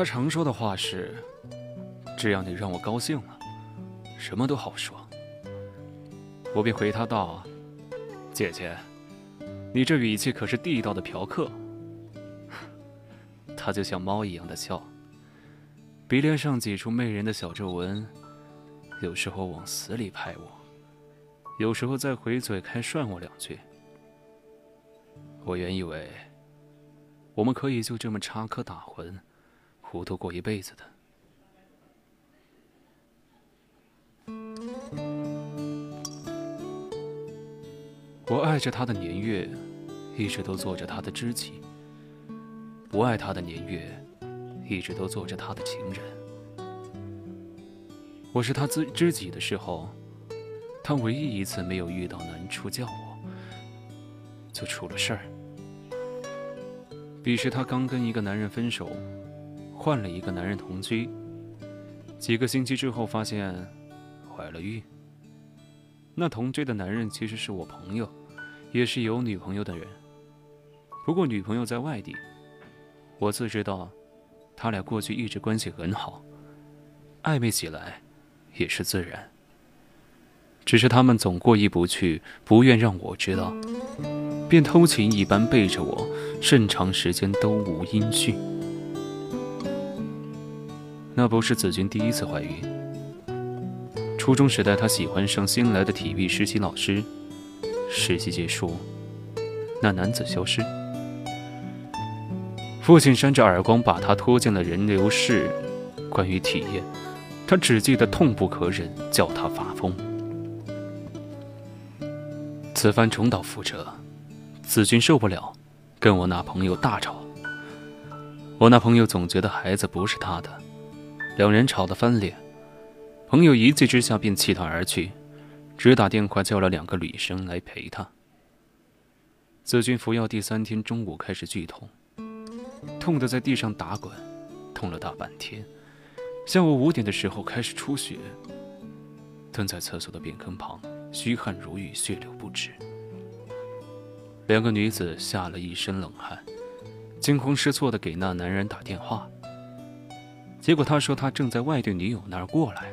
他常说的话是：“只要你让我高兴了，什么都好说。”我便回他道：“姐姐，你这语气可是地道的嫖客。”他就像猫一样的笑，鼻梁上挤出媚人的小皱纹，有时候往死里拍我，有时候再回嘴开涮我两句。我原以为我们可以就这么插科打诨。糊涂过一辈子的。我爱着他的年月，一直都做着他的知己；不爱他的年月，一直都做着他的情人。我是他知知己的时候，他唯一一次没有遇到难处叫我，就出了事儿。彼时他刚跟一个男人分手。换了一个男人同居，几个星期之后发现怀了孕。那同居的男人其实是我朋友，也是有女朋友的人。不过女朋友在外地，我自知道，他俩过去一直关系很好，暧昧起来也是自然。只是他们总过意不去，不愿让我知道，便偷情一般背着我，甚长时间都无音讯。那不是子君第一次怀孕。初中时代，她喜欢上新来的体育实习老师。实习结束，那男子消失。父亲扇着耳光，把她拖进了人流室。关于体验，他只记得痛不可忍，叫他发疯。此番重蹈覆辙，子君受不了，跟我那朋友大吵。我那朋友总觉得孩子不是他的。两人吵得翻脸，朋友一气之下便弃他而去，只打电话叫了两个女生来陪他。子君服药第三天中午开始剧痛，痛得在地上打滚，痛了大半天。下午五点的时候开始出血，蹲在厕所的便坑旁，虚汗如雨，血流不止。两个女子吓了一身冷汗，惊慌失措地给那男人打电话。结果他说他正在外地女友那儿过来，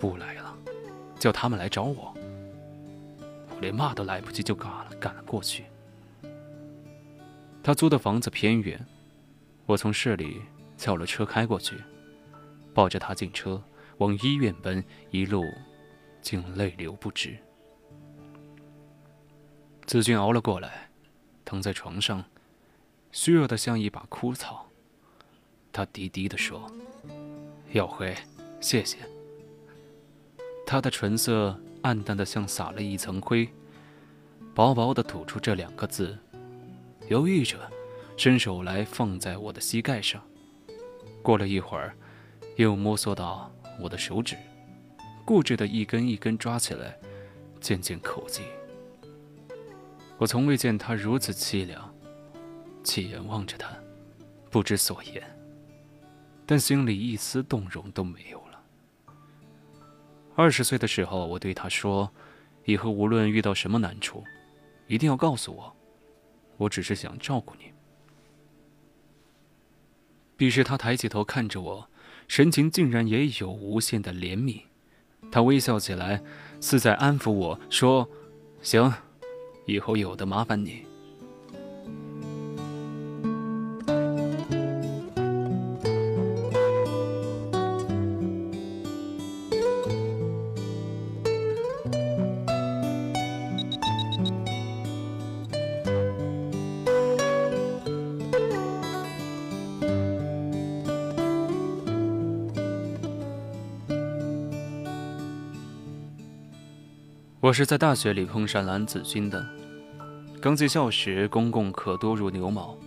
不来了，叫他们来找我。我连骂都来不及，就赶了赶了过去。他租的房子偏远，我从市里叫了车开过去，抱着他进车往医院奔，一路竟泪流不止。子君熬了过来，躺在床上，虚弱的像一把枯草。他低低地说：“耀辉，谢谢。”他的唇色暗淡的像撒了一层灰，薄薄的吐出这两个字，犹豫着，伸手来放在我的膝盖上。过了一会儿，又摸索到我的手指，固执的一根一根抓起来，渐渐口技。我从未见他如此凄凉，气眼望着他，不知所言。但心里一丝动容都没有了。二十岁的时候，我对他说：“以后无论遇到什么难处，一定要告诉我，我只是想照顾你。”彼时，他抬起头看着我，神情竟然也有无限的怜悯。他微笑起来，似在安抚我说：“行，以后有的麻烦你。是在大学里碰上蓝子君的。刚进校时，公共课多如牛毛，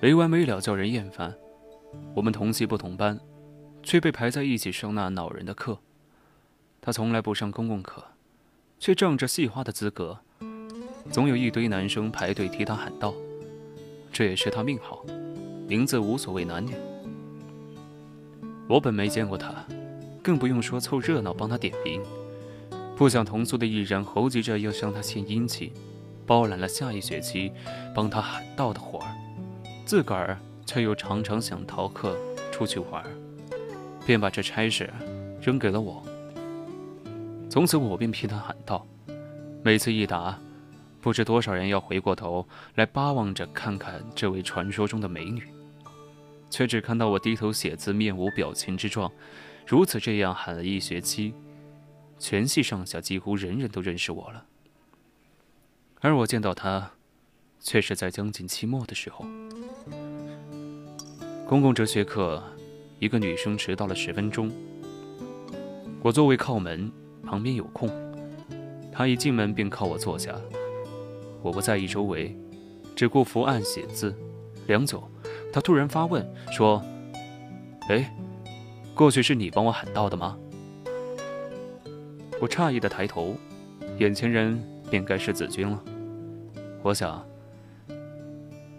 没完没了，叫人厌烦。我们同系不同班，却被排在一起上那恼人的课。他从来不上公共课，却仗着系花的资格，总有一堆男生排队替他喊道。这也是他命好，名字无所谓男女。我本没见过他，更不用说凑热闹帮他点名。不想同宿的艺人猴急着要向他献殷勤，包揽了下一学期帮他喊道的活儿，自个儿却又常常想逃课出去玩，便把这差事扔给了我。从此我便替他喊道，每次一答，不知多少人要回过头来巴望着看看这位传说中的美女，却只看到我低头写字，面无表情之状，如此这样喊了一学期。全系上下几乎人人都认识我了，而我见到他，却是在将近期末的时候。公共哲学课，一个女生迟到了十分钟。我座位靠门，旁边有空，她一进门便靠我坐下。我不在意周围，只顾伏案写字。良久，她突然发问说：“哎，过去是你帮我喊到的吗？”我诧异的抬头，眼前人便该是子君了。我想，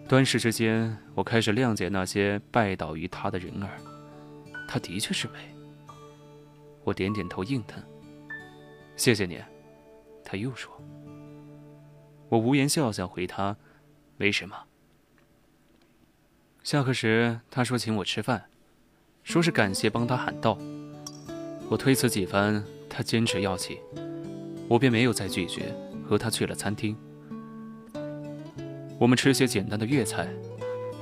端时之间，我开始谅解那些拜倒于他的人儿。他的确是美。我点点头应他：“谢谢你。”他又说：“我无言笑笑回他：“没什么。”下课时，他说请我吃饭，说是感谢帮他喊道。我推辞几番。他坚持要请，我便没有再拒绝，和他去了餐厅。我们吃些简单的粤菜，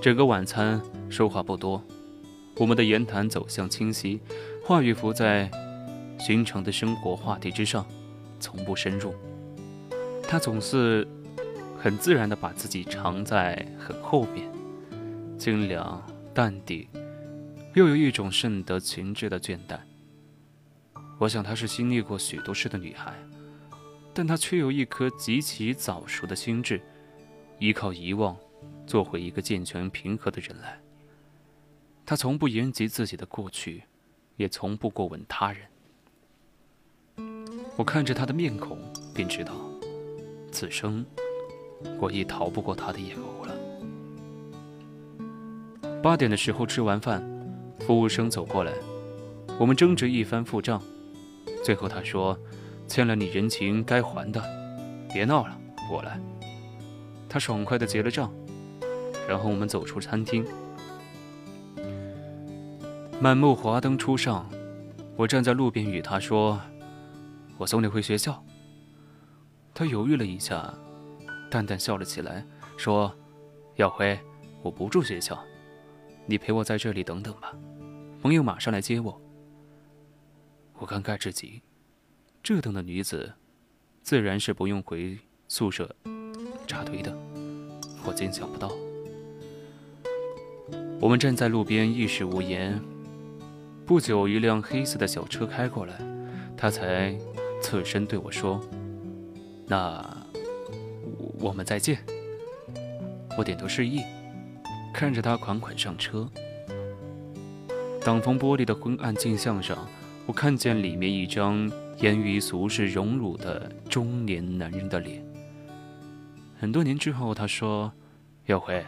整个晚餐说话不多，我们的言谈走向清晰，话语浮在寻常的生活话题之上，从不深入。他总是很自然地把自己藏在很后面，精良淡定，又有一种甚得群之的倦怠。我想她是经历过许多事的女孩，但她却有一颗极其早熟的心智，依靠遗忘，做回一个健全平和的人来。她从不言及自己的过去，也从不过问他人。我看着她的面孔，便知道，此生我已逃不过她的眼眸了。八点的时候吃完饭，服务生走过来，我们争执一番付账。最后他说：“欠了你人情该还的，别闹了，我来。”他爽快地结了账，然后我们走出餐厅。满目华灯初上，我站在路边与他说：“我送你回学校。”他犹豫了一下，淡淡笑了起来，说：“耀辉，我不住学校，你陪我在这里等等吧，朋友马上来接我。”我尴尬至极，这等的女子，自然是不用回宿舍扎堆的。我竟想不到。我们站在路边，一时无言。不久，一辆黑色的小车开过来，他才侧身对我说：“那我们再见。”我点头示意，看着他款款上车。挡风玻璃的昏暗镜像上。我看见里面一张烟雨俗世荣辱的中年男人的脸。很多年之后，他说：“耀辉，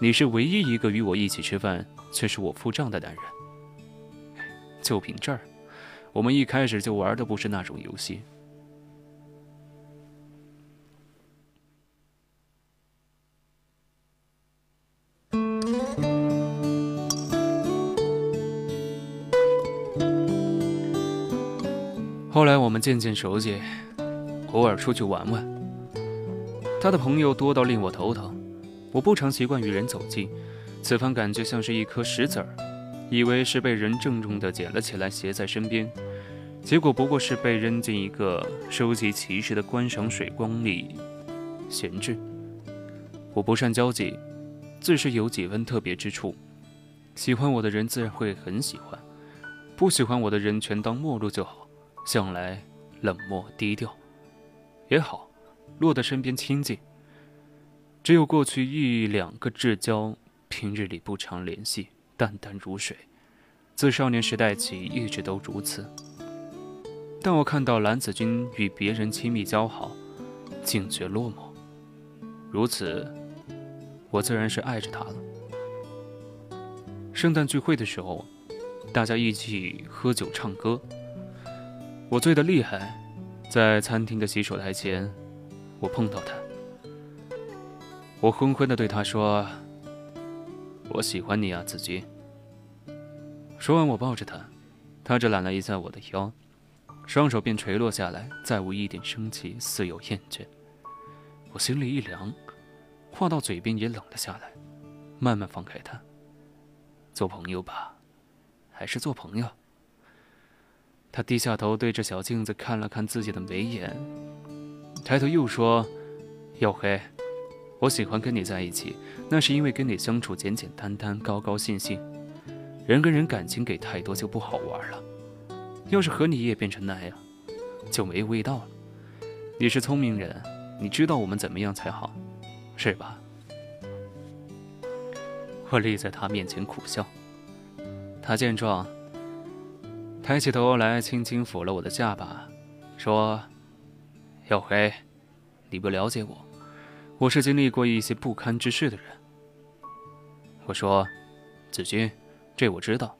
你是唯一一个与我一起吃饭却是我付账的男人。”就凭这儿，我们一开始就玩的不是那种游戏。渐渐熟悉，偶尔出去玩玩。他的朋友多到令我头疼。我不常习惯与人走近，此番感觉像是一颗石子儿，以为是被人郑重地捡了起来携在身边，结果不过是被扔进一个收集奇石的观赏水缸里闲置。我不善交际，自是有几分特别之处。喜欢我的人自然会很喜欢，不喜欢我的人全当陌路就好。向来冷漠低调，也好，落得身边亲近。只有过去一两个至交，平日里不常联系，淡淡如水。自少年时代起，一直都如此。但我看到蓝子君与别人亲密交好，竟觉落寞。如此，我自然是爱着他了。圣诞聚会的时候，大家一起喝酒唱歌，我醉得厉害，在餐厅的洗手台前，我碰到他，我昏昏地对他说：“我喜欢你啊，子君。”说完，我抱着他，他只揽了一下我的腰，双手便垂落下来，再无一点生气，似有厌倦。我心里一凉，话到嘴边也冷了下来，慢慢放开他。做朋友吧，还是做朋友。他低下头，对着小镜子看了看自己的眉眼，抬头又说：“耀黑，我喜欢跟你在一起，那是因为跟你相处简简单单，高高兴兴。人跟人感情给太多就不好玩了。要是和你也变成那样，就没味道了。你是聪明人。”你知道我们怎么样才好，是吧？我立在他面前苦笑。他见状，抬起头来，轻轻抚了我的下巴，说：“小黑，你不了解我，我是经历过一些不堪之事的人。”我说：“子君，这我知道。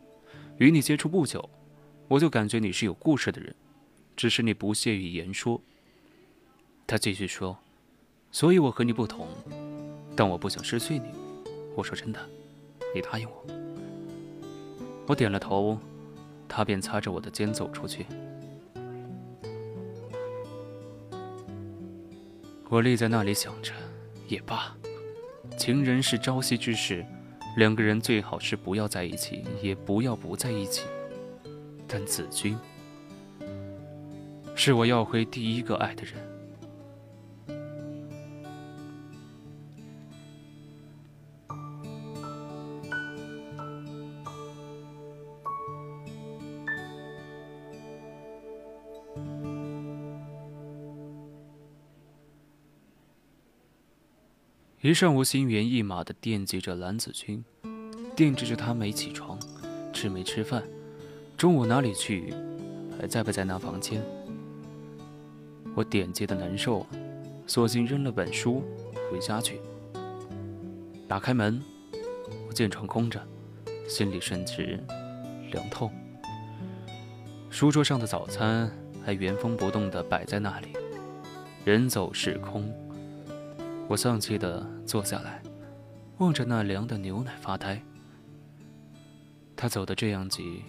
与你接触不久，我就感觉你是有故事的人，只是你不屑于言说。”他继续说：“所以我和你不同，但我不想失去你。我说真的，你答应我。”我点了头，他便擦着我的肩走出去。我立在那里想着，也罢，情人是朝夕之事，两个人最好是不要在一起，也不要不在一起。但子君是我要回第一个爱的人。一上午心猿意马的惦记着蓝子君，惦记着他没起床，吃没吃饭，中午哪里去，还在不在那房间？我点记的难受，索性扔了本书回家去。打开门，我见床空着，心里甚至凉透。书桌上的早餐还原封不动地摆在那里，人走是空。我丧气地坐下来，望着那凉的牛奶发呆。他走得这样急，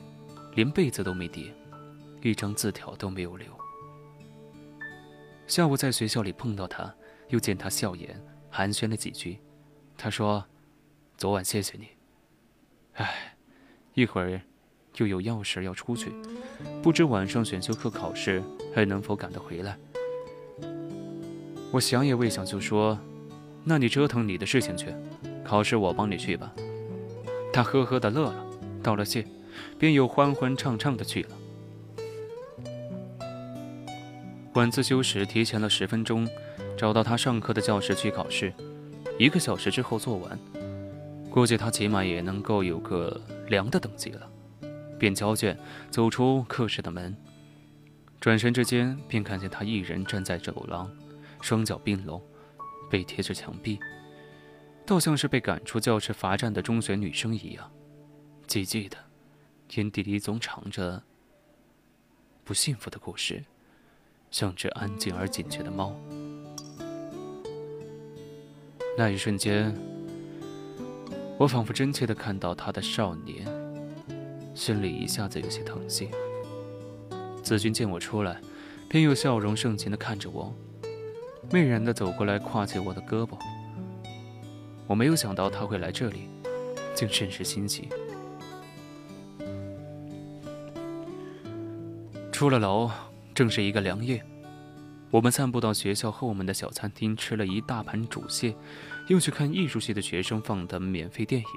连被子都没叠，一张字条都没有留。下午在学校里碰到他，又见他笑颜，寒暄了几句。他说：“昨晚谢谢你。”唉，一会儿又有要事要出去，不知晚上选修课考试还能否赶得回来。我想也未想就说：“那你折腾你的事情去，考试我帮你去吧。”他呵呵的乐了，道了谢，便又欢欢畅畅的去了。晚自修时提前了十分钟，找到他上课的教室去考试，一个小时之后做完，估计他起码也能够有个良的等级了，便交卷走出课室的门，转身之间便看见他一人站在走廊。双脚并拢，背贴着墙壁，倒像是被赶出教室罚站的中学女生一样，寂寂的，眼底里总藏着不幸福的故事，像只安静而警觉的猫。那一瞬间，我仿佛真切的看到他的少年，心里一下子有些疼惜。子君见我出来，便又笑容盛情的看着我。媚然的走过来，挎起我的胳膊。我没有想到他会来这里，竟甚是欣喜。出了楼，正是一个凉夜。我们散步到学校后门的小餐厅，吃了一大盘煮蟹，又去看艺术系的学生放的免费电影。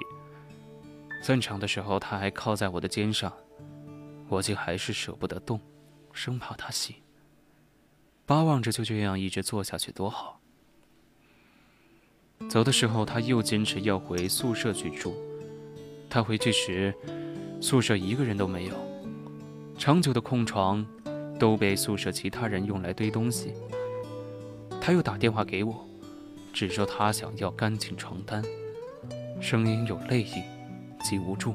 散场的时候，他还靠在我的肩上，我竟还是舍不得动，生怕他醒。巴望着就这样一直坐下去多好。走的时候，他又坚持要回宿舍去住。他回去时，宿舍一个人都没有，长久的空床。都被宿舍其他人用来堆东西。他又打电话给我，只说他想要干净床单，声音有泪意，极无助。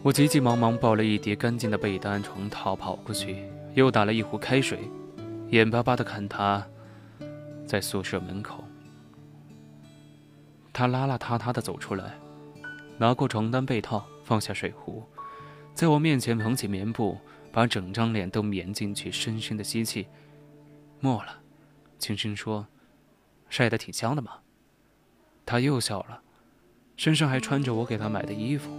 我急急忙忙抱了一叠干净的被单、床套跑过去，又打了一壶开水，眼巴巴地看他在宿舍门口。他邋邋遢遢地走出来，拿过床单被套，放下水壶，在我面前捧起棉布。把整张脸都棉进去，深深的吸气，没了，轻声说：“晒得挺香的嘛。”他又笑了，身上还穿着我给他买的衣服。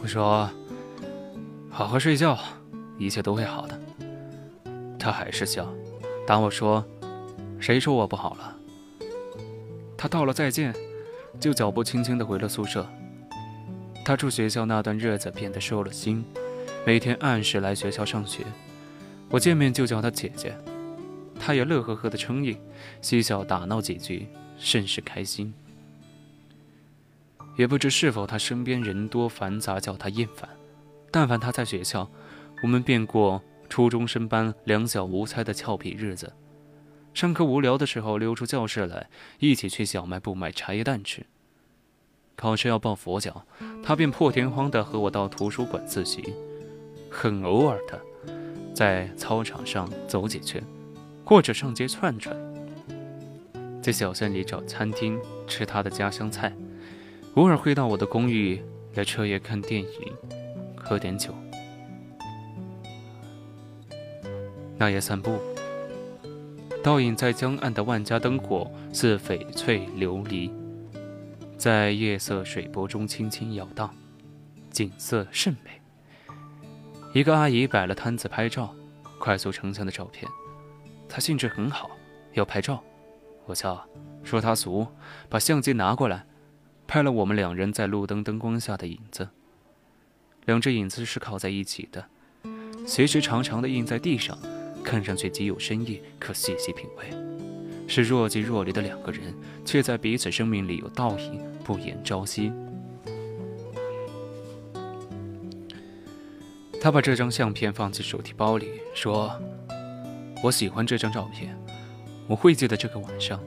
我说：“好好睡觉，一切都会好的。”他还是笑，打我说：“谁说我不好了？”他道了再见，就脚步轻轻的回了宿舍。他住学校那段日子变得收了心，每天按时来学校上学。我见面就叫他姐姐，他也乐呵呵的称应，嬉笑打闹几句，甚是开心。也不知是否他身边人多繁杂，叫他厌烦。但凡他在学校，我们便过初中生般两小无猜的俏皮日子。上课无聊的时候，溜出教室来，一起去小卖部买茶叶蛋吃。考试要抱佛脚，他便破天荒地和我到图书馆自习，很偶尔的在操场上走几圈，或者上街串串，在小巷里找餐厅吃他的家乡菜，偶尔会到我的公寓来彻夜看电影，喝点酒。那夜散步，倒影在江岸的万家灯火似翡翠琉璃。在夜色水波中轻轻摇荡，景色甚美。一个阿姨摆了摊子拍照，快速成像的照片。她兴致很好，要拍照。我笑说她俗，把相机拿过来，拍了我们两人在路灯灯光下的影子。两只影子是靠在一起的，斜直长长的印在地上，看上去极有深意，可细细品味。是若即若离的两个人，却在彼此生命里有倒影，不言朝夕。他把这张相片放进手提包里，说：“我喜欢这张照片，我会记得这个晚上。”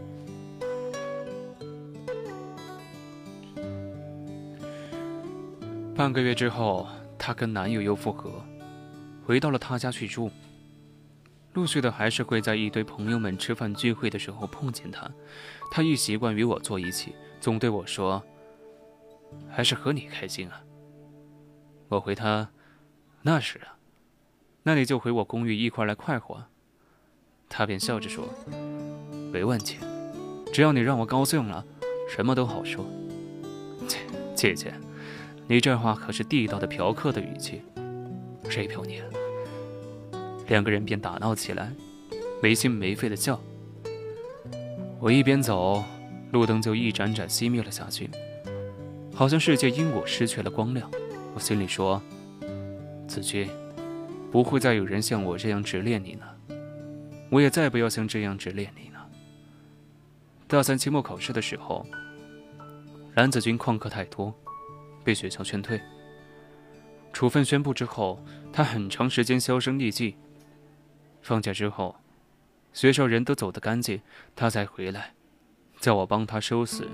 半个月之后，她跟男友又复合，回到了他家去住。陆续的还是会在一堆朋友们吃饭聚会的时候碰见他，他一习惯与我坐一起，总对我说：“还是和你开心啊。”我回他：“那是啊，那你就回我公寓一块来快活。”他便笑着说：“没问题，只要你让我高兴了，什么都好说。”姐姐姐，你这话可是地道的嫖客的语气，谁嫖你？两个人便打闹起来，没心没肺的笑。我一边走，路灯就一盏盏熄灭了下去，好像世界因我失去了光亮。我心里说：“子君，不会再有人像我这样执恋你了，我也再不要像这样执恋你了。”大三期末考试的时候，蓝子君旷课太多，被学校劝退。处分宣布之后，他很长时间销声匿迹。放假之后，学校人都走得干净，他才回来，叫我帮他收拾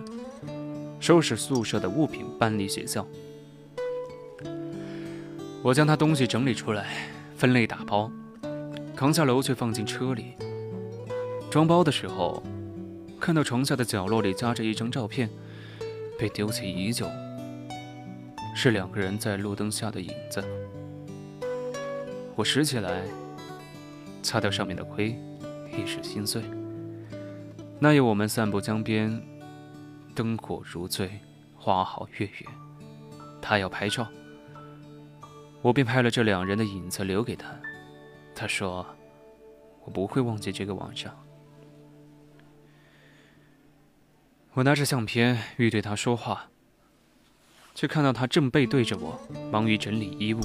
收拾宿舍的物品，搬离学校。我将他东西整理出来，分类打包，扛下楼去放进车里。装包的时候，看到床下的角落里夹着一张照片，被丢弃已久，是两个人在路灯下的影子。我拾起来，擦掉上面的灰，一时心碎。那夜我们散步江边，灯火如醉，花好月圆。他要拍照，我便拍了这两人的影子留给他。他说：“我不会忘记这个晚上。”我拿着相片欲对他说话，却看到他正背对着我，忙于整理衣物。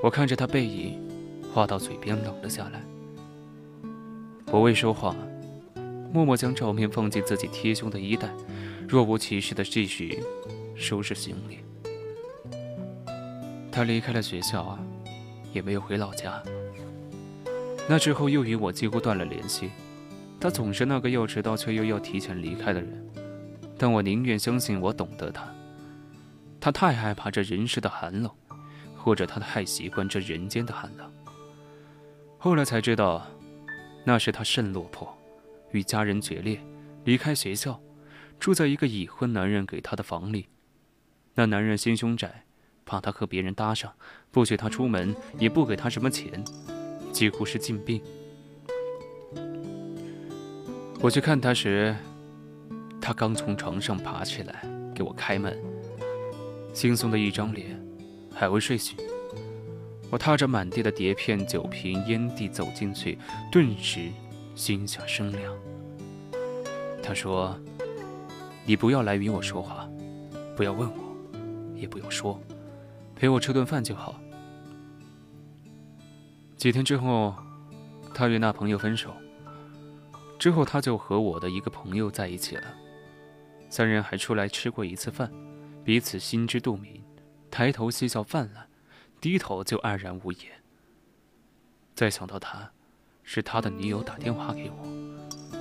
我看着他背影，话到嘴边冷了下来。我未说话，默默将照片放进自己贴胸的衣袋，若无其事的继续收拾行李。他离开了学校啊，也没有回老家。那之后又与我几乎断了联系。他总是那个要迟到却又要提前离开的人，但我宁愿相信我懂得他。他太害怕这人世的寒冷，或者他太习惯这人间的寒冷。后来才知道，那是他肾落魄，与家人决裂，离开学校，住在一个已婚男人给他的房里。那男人心胸窄，怕他和别人搭上，不许他出门，也不给他什么钱，几乎是禁病。我去看他时，他刚从床上爬起来给我开门，轻松的一张脸，还未睡醒。我踏着满地的碟片、酒瓶、烟蒂走进去，顿时心下生凉。他说：“你不要来与我说话，不要问我，也不用说，陪我吃顿饭就好。”几天之后，他与那朋友分手。之后，他就和我的一个朋友在一起了。三人还出来吃过一次饭，彼此心知肚明，抬头嬉笑泛滥，低头就黯然无言。再想到他，是他的女友打电话给我。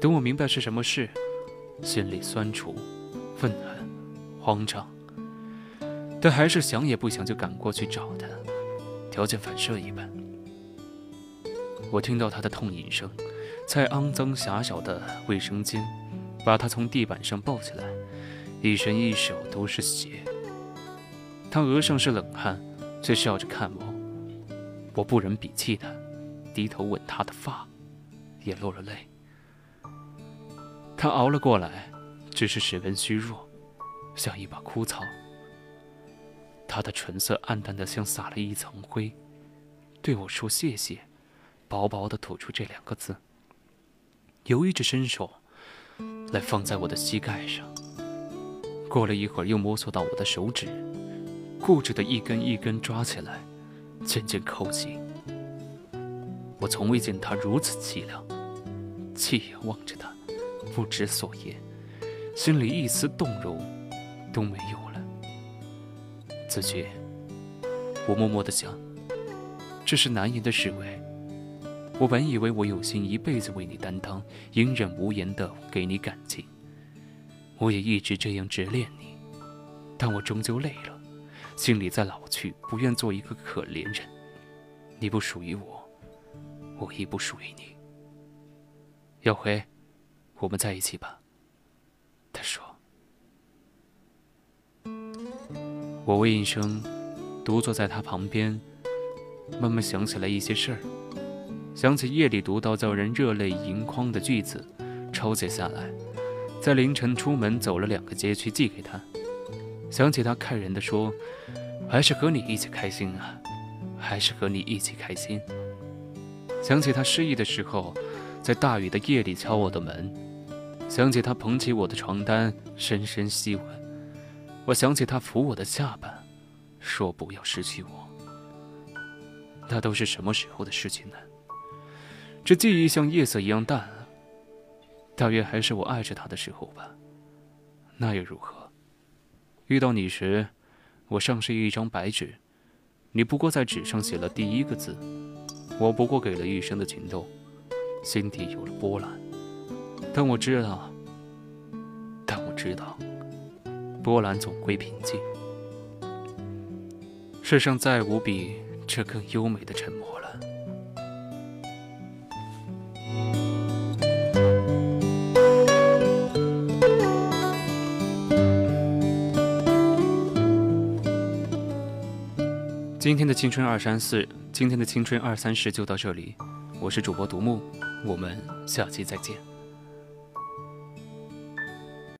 等我明白是什么事，心里酸楚、愤恨、慌张，但还是想也不想就赶过去找他，条件反射一般。我听到他的痛饮声。在肮脏狭小的卫生间，把他从地板上抱起来，一身一手都是血。他额上是冷汗，却笑着看我。我不忍鄙弃他，低头吻他的发，也落了泪。他熬了过来，只是十分虚弱，像一把枯草。他的唇色暗淡的像撒了一层灰，对我说谢谢，薄薄的吐出这两个字。犹豫着伸手来放在我的膝盖上，过了一会儿又摸索到我的手指，固执的一根一根抓起来，渐渐扣紧。我从未见他如此凄凉，气眼望着他，不知所言，心里一丝动容都没有了。子君，我默默的想，这是难言的侍卫。我本以为我有心一辈子为你担当，隐忍无言的给你感情。我也一直这样执念你，但我终究累了，心里在老去，不愿做一个可怜人。你不属于我，我亦不属于你。耀辉，我们在一起吧。他说。我喂一声，独坐在他旁边，慢慢想起来一些事儿。想起夜里读到叫人热泪盈眶的句子，抄写下来，在凌晨出门走了两个街区寄给他。想起他看人的说：“还是和你一起开心啊，还是和你一起开心。”想起他失忆的时候，在大雨的夜里敲我的门。想起他捧起我的床单，深深吸吻。我想起他抚我的下巴，说不要失去我。那都是什么时候的事情呢？这记忆像夜色一样淡了，大约还是我爱着他的时候吧。那又如何？遇到你时，我像是一张白纸，你不过在纸上写了第一个字，我不过给了一生的情动，心底有了波澜。但我知道，但我知道，波澜总归平静。世上再无比这更优美的沉默。今天的青春二三四，今天的青春二三十就到这里。我是主播独木，我们下期再见。